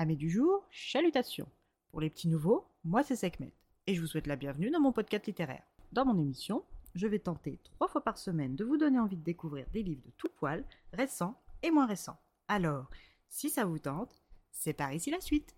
Amis du jour, chalutations. Pour les petits nouveaux, moi c'est Sekhmet et je vous souhaite la bienvenue dans mon podcast littéraire. Dans mon émission, je vais tenter trois fois par semaine de vous donner envie de découvrir des livres de tout poil, récents et moins récents. Alors, si ça vous tente, c'est par ici la suite.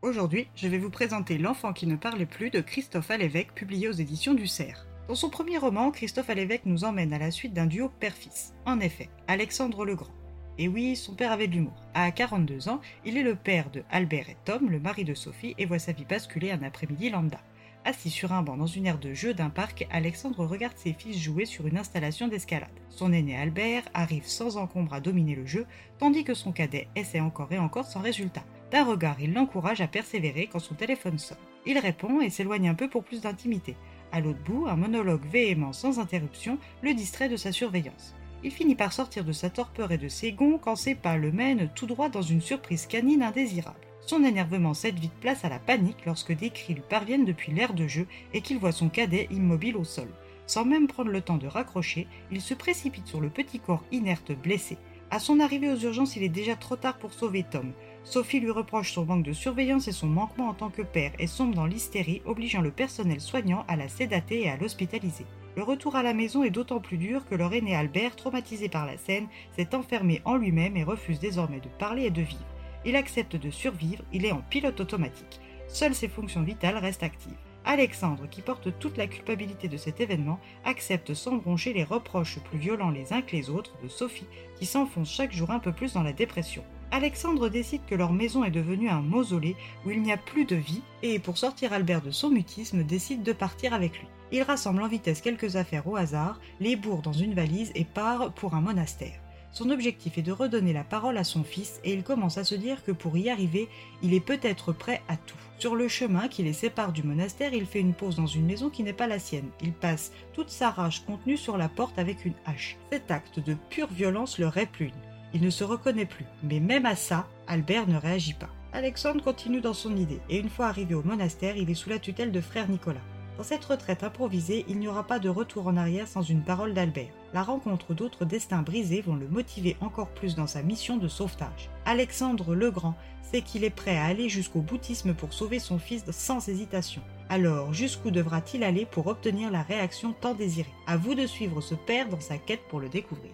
Aujourd'hui, je vais vous présenter L'enfant qui ne parlait plus de Christophe Alévèque, publié aux éditions du Cerf. Dans son premier roman, Christophe Alévèque nous emmène à la suite d'un duo père-fils. En effet, Alexandre le Grand. Et oui, son père avait de l'humour. À 42 ans, il est le père de Albert et Tom, le mari de Sophie, et voit sa vie basculer un après-midi lambda. Assis sur un banc dans une aire de jeu d'un parc, Alexandre regarde ses fils jouer sur une installation d'escalade. Son aîné Albert arrive sans encombre à dominer le jeu, tandis que son cadet essaie encore et encore sans résultat. D'un regard, il l'encourage à persévérer quand son téléphone sonne. Il répond et s'éloigne un peu pour plus d'intimité. À l'autre bout, un monologue véhément sans interruption le distrait de sa surveillance. Il finit par sortir de sa torpeur et de ses gonds quand ses pas le mènent tout droit dans une surprise canine indésirable. Son énervement cède vite place à la panique lorsque des cris lui parviennent depuis l'air de jeu et qu'il voit son cadet immobile au sol. Sans même prendre le temps de raccrocher, il se précipite sur le petit corps inerte blessé. À son arrivée aux urgences, il est déjà trop tard pour sauver Tom. Sophie lui reproche son manque de surveillance et son manquement en tant que père et sombre dans l'hystérie, obligeant le personnel soignant à la sédater et à l'hospitaliser. Le retour à la maison est d'autant plus dur que leur aîné Albert, traumatisé par la scène, s'est enfermé en lui-même et refuse désormais de parler et de vivre. Il accepte de survivre, il est en pilote automatique. Seules ses fonctions vitales restent actives. Alexandre, qui porte toute la culpabilité de cet événement, accepte sans broncher les reproches plus violents les uns que les autres de Sophie, qui s'enfonce chaque jour un peu plus dans la dépression. Alexandre décide que leur maison est devenue un mausolée où il n'y a plus de vie, et pour sortir Albert de son mutisme, décide de partir avec lui. Il rassemble en vitesse quelques affaires au hasard, les bourre dans une valise et part pour un monastère. Son objectif est de redonner la parole à son fils et il commence à se dire que pour y arriver, il est peut-être prêt à tout. Sur le chemin qui les sépare du monastère, il fait une pause dans une maison qui n'est pas la sienne. Il passe toute sa rage contenue sur la porte avec une hache. Cet acte de pure violence le répugne. Il ne se reconnaît plus, mais même à ça, Albert ne réagit pas. Alexandre continue dans son idée, et une fois arrivé au monastère, il est sous la tutelle de frère Nicolas. Dans cette retraite improvisée, il n'y aura pas de retour en arrière sans une parole d'Albert. La rencontre d'autres destins brisés vont le motiver encore plus dans sa mission de sauvetage. Alexandre le Grand sait qu'il est prêt à aller jusqu'au boutisme pour sauver son fils sans hésitation. Alors, jusqu'où devra-t-il aller pour obtenir la réaction tant désirée? À vous de suivre ce père dans sa quête pour le découvrir.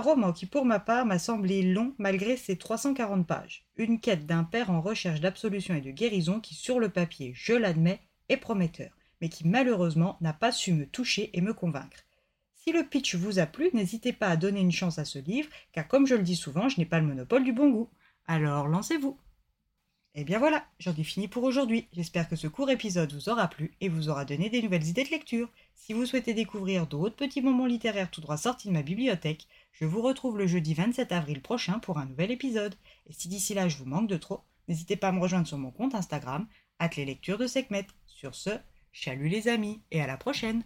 Roman qui pour ma part m'a semblé long malgré ses 340 pages. Une quête d'un père en recherche d'absolution et de guérison qui sur le papier, je l'admets, est prometteur, mais qui malheureusement n'a pas su me toucher et me convaincre. Si le pitch vous a plu, n'hésitez pas à donner une chance à ce livre, car comme je le dis souvent, je n'ai pas le monopole du bon goût. Alors lancez-vous et eh bien voilà, j'en ai fini pour aujourd'hui. J'espère que ce court épisode vous aura plu et vous aura donné des nouvelles idées de lecture. Si vous souhaitez découvrir d'autres petits moments littéraires tout droit sortis de ma bibliothèque, je vous retrouve le jeudi 27 avril prochain pour un nouvel épisode. Et si d'ici là je vous manque de trop, n'hésitez pas à me rejoindre sur mon compte Instagram, les lectures de Sekhmet. Sur ce, chalut les amis et à la prochaine